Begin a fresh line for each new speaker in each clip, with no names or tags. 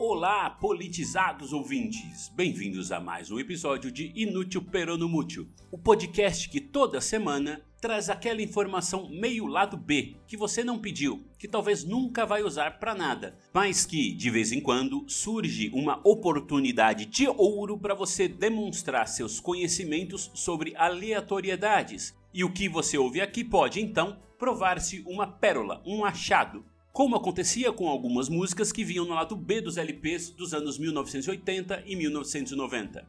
Olá, politizados ouvintes! Bem-vindos a mais um episódio de Inútil Peronomútil, o podcast que toda semana traz aquela informação meio lado B que você não pediu, que talvez nunca vai usar para nada, mas que de vez em quando surge uma oportunidade de ouro para você demonstrar seus conhecimentos sobre aleatoriedades. E o que você ouve aqui pode então provar-se uma pérola, um achado como acontecia com algumas músicas que vinham no lado B dos LPs dos anos 1980 e 1990.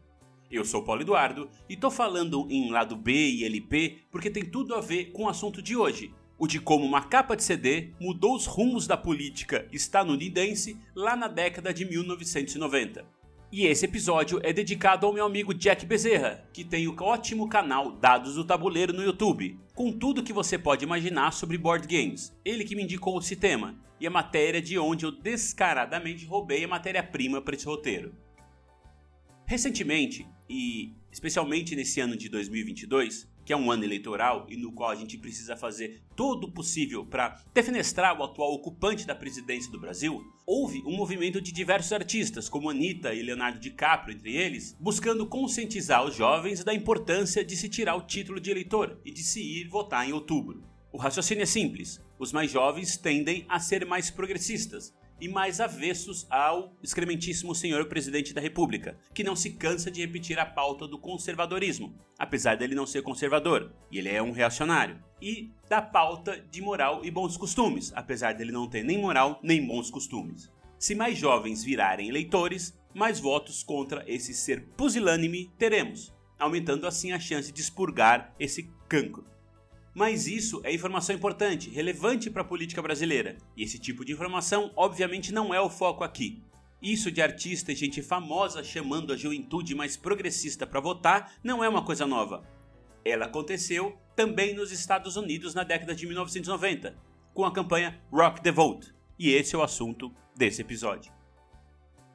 Eu sou Paulo Eduardo e tô falando em lado B e LP porque tem tudo a ver com o assunto de hoje, o de como uma capa de CD mudou os rumos da política estadunidense lá na década de 1990. E esse episódio é dedicado ao meu amigo Jack Bezerra, que tem o ótimo canal Dados do Tabuleiro no YouTube, com tudo que você pode imaginar sobre board games. Ele que me indicou esse tema, e a matéria de onde eu descaradamente roubei a matéria-prima para esse roteiro. Recentemente, e especialmente nesse ano de 2022, que é um ano eleitoral e no qual a gente precisa fazer todo o possível para defenestrar o atual ocupante da presidência do Brasil, houve um movimento de diversos artistas, como Anitta e Leonardo DiCaprio entre eles, buscando conscientizar os jovens da importância de se tirar o título de eleitor e de se ir votar em outubro. O raciocínio é simples: os mais jovens tendem a ser mais progressistas, e mais avessos ao excrementíssimo senhor presidente da República, que não se cansa de repetir a pauta do conservadorismo, apesar dele não ser conservador, e ele é um reacionário, e da pauta de moral e bons costumes, apesar dele não ter nem moral nem bons costumes. Se mais jovens virarem eleitores, mais votos contra esse ser pusilânime teremos, aumentando assim a chance de expurgar esse cancro. Mas isso é informação importante, relevante para a política brasileira. E esse tipo de informação, obviamente, não é o foco aqui. Isso de artista e gente famosa chamando a juventude mais progressista para votar não é uma coisa nova. Ela aconteceu também nos Estados Unidos na década de 1990, com a campanha Rock the Vote. E esse é o assunto desse episódio.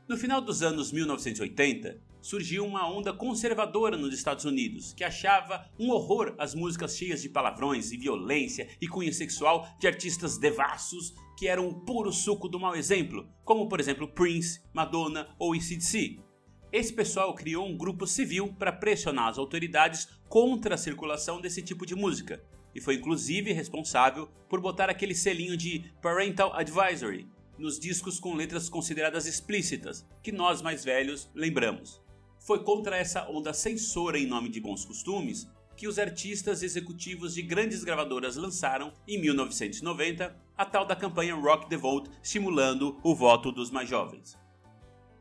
No final dos anos 1980, surgiu uma onda conservadora nos Estados Unidos, que achava um horror as músicas cheias de palavrões e violência e cunho sexual de artistas devassos que eram o puro suco do mau exemplo, como por exemplo Prince, Madonna ou ECDC. Esse pessoal criou um grupo civil para pressionar as autoridades contra a circulação desse tipo de música, e foi inclusive responsável por botar aquele selinho de Parental Advisory nos discos com letras consideradas explícitas, que nós mais velhos lembramos. Foi contra essa onda censora em nome de bons costumes que os artistas executivos de grandes gravadoras lançaram, em 1990, a tal da campanha Rock the Vote, estimulando o voto dos mais jovens.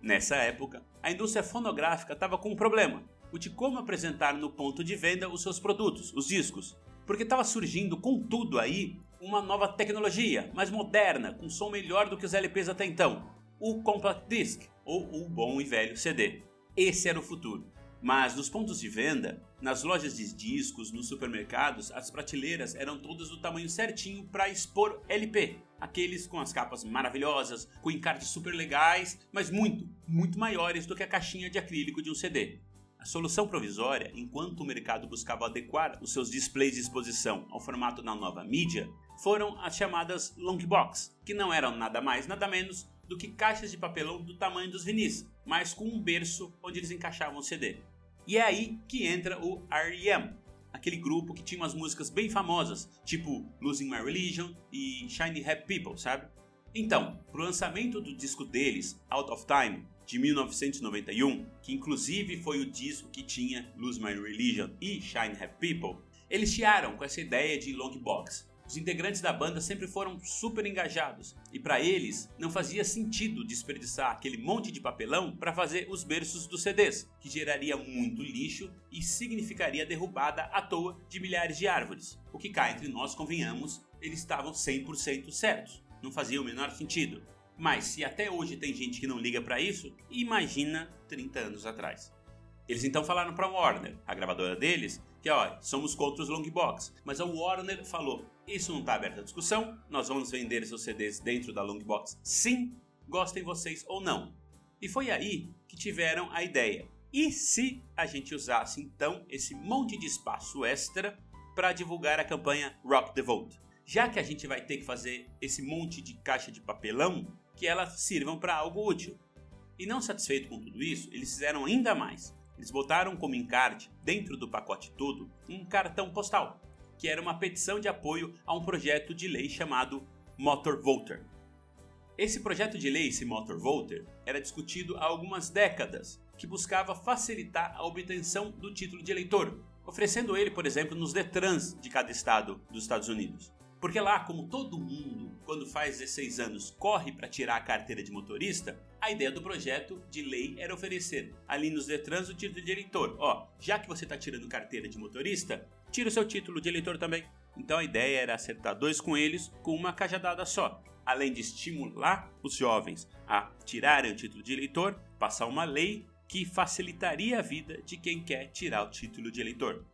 Nessa época, a indústria fonográfica estava com um problema, o de como apresentar no ponto de venda os seus produtos, os discos, porque estava surgindo com tudo aí uma nova tecnologia, mais moderna, com som melhor do que os LPs até então, o Compact Disc, ou o bom e velho CD. Esse era o futuro. Mas nos pontos de venda, nas lojas de discos, nos supermercados, as prateleiras eram todas do tamanho certinho para expor LP. Aqueles com as capas maravilhosas, com encartes super legais, mas muito, muito maiores do que a caixinha de acrílico de um CD. A solução provisória, enquanto o mercado buscava adequar os seus displays de exposição ao formato da nova mídia, foram as chamadas long box, que não eram nada mais nada menos do que caixas de papelão do tamanho dos vinis, mas com um berço onde eles encaixavam o CD. E é aí que entra o R.E.M., aquele grupo que tinha umas músicas bem famosas, tipo Losing My Religion e Shiny Happy People, sabe? Então, pro lançamento do disco deles, Out of Time, de 1991, que inclusive foi o disco que tinha Lose My Religion e Shine Happy People, eles chiaram com essa ideia de long box, os integrantes da banda sempre foram super engajados e para eles não fazia sentido desperdiçar aquele monte de papelão para fazer os berços dos CDs, que geraria muito lixo e significaria a derrubada à toa de milhares de árvores. O que cá entre nós convenhamos, eles estavam 100% certos. Não fazia o menor sentido. Mas se até hoje tem gente que não liga para isso, imagina 30 anos atrás. Eles então falaram para Warner, a gravadora deles, que ó, somos contra os long box. Mas a Warner falou: isso não está aberto à discussão, nós vamos vender seus CDs dentro da long box, sim, gostem vocês ou não. E foi aí que tiveram a ideia. E se a gente usasse então esse monte de espaço extra para divulgar a campanha Rock the Vote? Já que a gente vai ter que fazer esse monte de caixa de papelão, que elas sirvam para algo útil. E não satisfeito com tudo isso, eles fizeram ainda mais. Eles botaram como encarte, dentro do pacote todo, um cartão postal, que era uma petição de apoio a um projeto de lei chamado Motor Voter. Esse projeto de lei, esse Motor Voter, era discutido há algumas décadas, que buscava facilitar a obtenção do título de eleitor, oferecendo ele, por exemplo, nos Detrans de cada estado dos Estados Unidos. Porque lá, como todo mundo, quando faz 16 anos, corre para tirar a carteira de motorista, a ideia do projeto de lei era oferecer ali nos Detrans o título de eleitor. Ó, já que você está tirando carteira de motorista, tira o seu título de eleitor também. Então a ideia era acertar dois coelhos com uma cajadada só. Além de estimular os jovens a tirarem o título de eleitor, passar uma lei que facilitaria a vida de quem quer tirar o título de eleitor.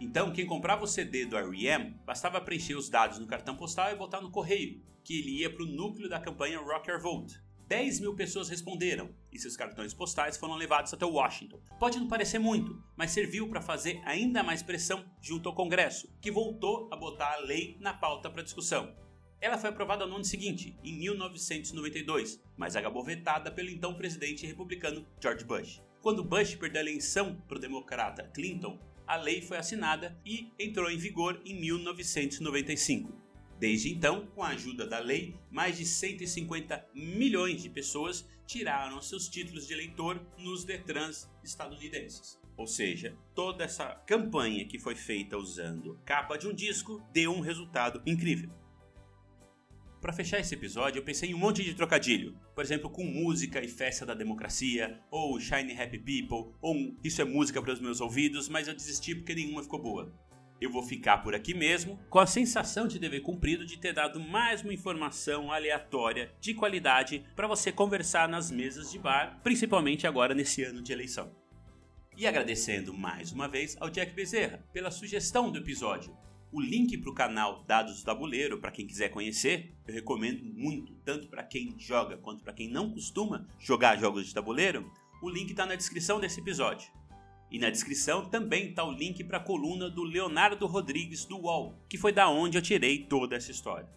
Então, quem comprava o CD do R.E.M. bastava preencher os dados no cartão postal e botar no correio, que ele ia para o núcleo da campanha Rock Your Vote. 10 mil pessoas responderam e seus cartões postais foram levados até Washington. Pode não parecer muito, mas serviu para fazer ainda mais pressão junto ao Congresso, que voltou a botar a lei na pauta para discussão. Ela foi aprovada no ano seguinte, em 1992, mas acabou vetada pelo então presidente republicano George Bush. Quando Bush perdeu a eleição para o democrata Clinton, a lei foi assinada e entrou em vigor em 1995. Desde então, com a ajuda da lei, mais de 150 milhões de pessoas tiraram seus títulos de eleitor nos Detrans estadunidenses. Ou seja, toda essa campanha que foi feita usando capa de um disco deu um resultado incrível. Para fechar esse episódio, eu pensei em um monte de trocadilho. Por exemplo, com música e festa da democracia, ou Shiny Happy People, ou um, isso é música para os meus ouvidos, mas eu desisti porque nenhuma ficou boa. Eu vou ficar por aqui mesmo, com a sensação de dever cumprido de ter dado mais uma informação aleatória de qualidade para você conversar nas mesas de bar, principalmente agora nesse ano de eleição. E agradecendo mais uma vez ao Jack Bezerra pela sugestão do episódio. O link para o canal Dados do Tabuleiro, para quem quiser conhecer, eu recomendo muito, tanto para quem joga quanto para quem não costuma jogar jogos de tabuleiro. O link está na descrição desse episódio. E na descrição também está o link para a coluna do Leonardo Rodrigues do UOL, que foi da onde eu tirei toda essa história.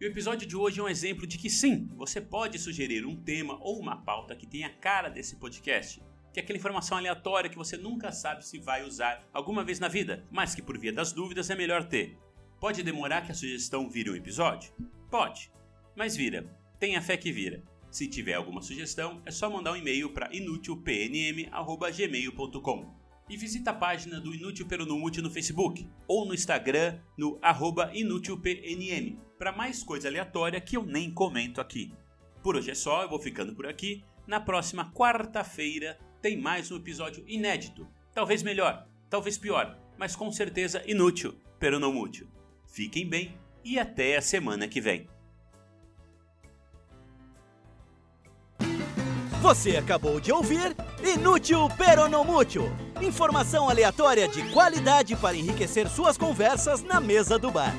E o episódio de hoje é um exemplo de que sim, você pode sugerir um tema ou uma pauta que tenha a cara desse podcast que é aquela informação aleatória que você nunca sabe se vai usar alguma vez na vida, mas que por via das dúvidas é melhor ter. Pode demorar que a sugestão vire um episódio? Pode, mas vira. Tenha fé que vira. Se tiver alguma sugestão, é só mandar um e-mail para inutilpnm.gmail.com e visita a página do Inútil Peronomute no Facebook ou no Instagram no inutilpnm para mais coisa aleatória que eu nem comento aqui. Por hoje é só, eu vou ficando por aqui. Na próxima quarta-feira tem mais um episódio inédito. Talvez melhor, talvez pior, mas com certeza inútil, pero não útil. Fiquem bem e até a semana que vem.
Você acabou de ouvir Inútil Peronomútil. Informação aleatória de qualidade para enriquecer suas conversas na mesa do bar.